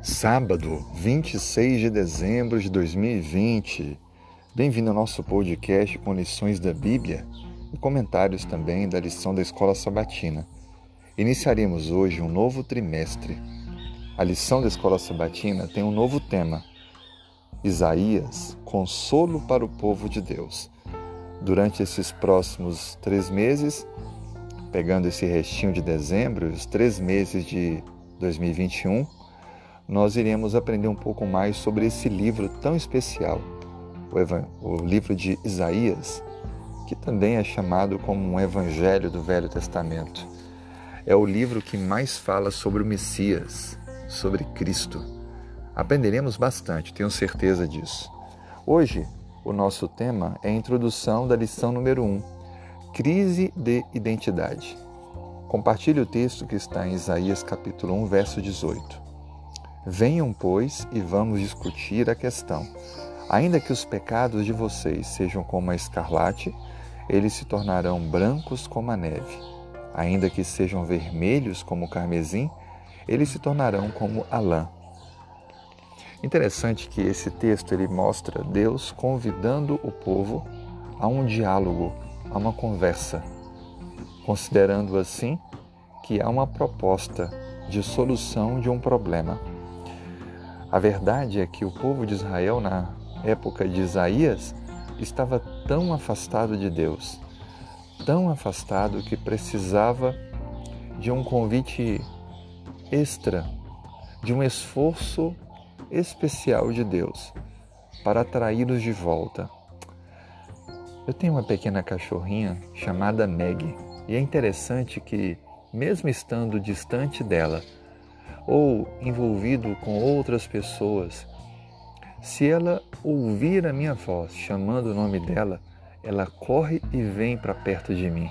Sábado, 26 de dezembro de 2020. Bem-vindo ao nosso podcast com lições da Bíblia e comentários também da lição da Escola Sabatina. Iniciaremos hoje um novo trimestre. A lição da Escola Sabatina tem um novo tema: Isaías, consolo para o povo de Deus. Durante esses próximos três meses, pegando esse restinho de dezembro, os três meses de 2021, nós iremos aprender um pouco mais sobre esse livro tão especial, o, livro de Isaías, que também é chamado como um evangelho do Velho Testamento. É o livro que mais fala sobre o Messias, sobre Cristo. Aprenderemos bastante, tenho certeza disso. Hoje, o nosso tema é a introdução da lição número 1, Crise de Identidade. Compartilhe o texto que está em Isaías capítulo 1, verso 18. Venham, pois, e vamos discutir a questão. Ainda que os pecados de vocês sejam como a escarlate, eles se tornarão brancos como a neve. Ainda que sejam vermelhos como o carmesim, eles se tornarão como a lã. Interessante que esse texto ele mostra Deus convidando o povo a um diálogo, a uma conversa, considerando assim que há uma proposta de solução de um problema. A verdade é que o povo de Israel, na época de Isaías, estava tão afastado de Deus, tão afastado que precisava de um convite extra, de um esforço especial de Deus para atraí-los de volta. Eu tenho uma pequena cachorrinha chamada Meg e é interessante que, mesmo estando distante dela, ou envolvido com outras pessoas, se ela ouvir a minha voz chamando o nome dela, ela corre e vem para perto de mim.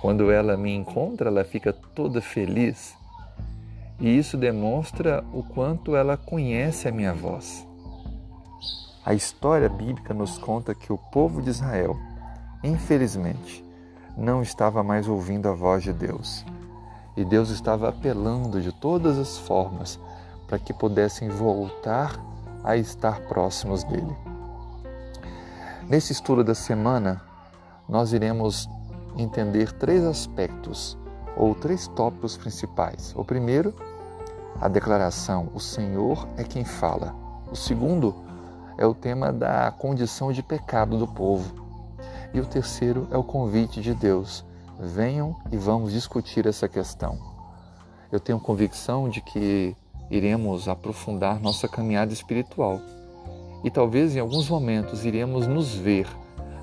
Quando ela me encontra, ela fica toda feliz e isso demonstra o quanto ela conhece a minha voz. A história bíblica nos conta que o povo de Israel, infelizmente, não estava mais ouvindo a voz de Deus e Deus estava apelando de todas as formas para que pudessem voltar a estar próximos dele. Nesse estudo da semana, nós iremos entender três aspectos ou três tópicos principais. O primeiro, a declaração: O Senhor é quem fala. O segundo é o tema da condição de pecado do povo. E o terceiro é o convite de Deus venham e vamos discutir essa questão. Eu tenho convicção de que iremos aprofundar nossa caminhada espiritual e talvez em alguns momentos iremos nos ver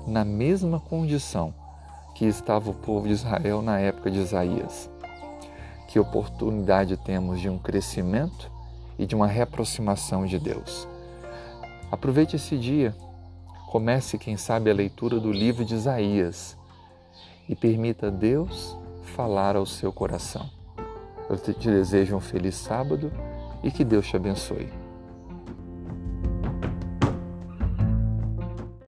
na mesma condição que estava o povo de Israel na época de Isaías. Que oportunidade temos de um crescimento e de uma reaproximação de Deus. Aproveite esse dia, comece, quem sabe, a leitura do livro de Isaías e permita Deus falar ao seu coração. Eu te desejo um feliz sábado e que Deus te abençoe.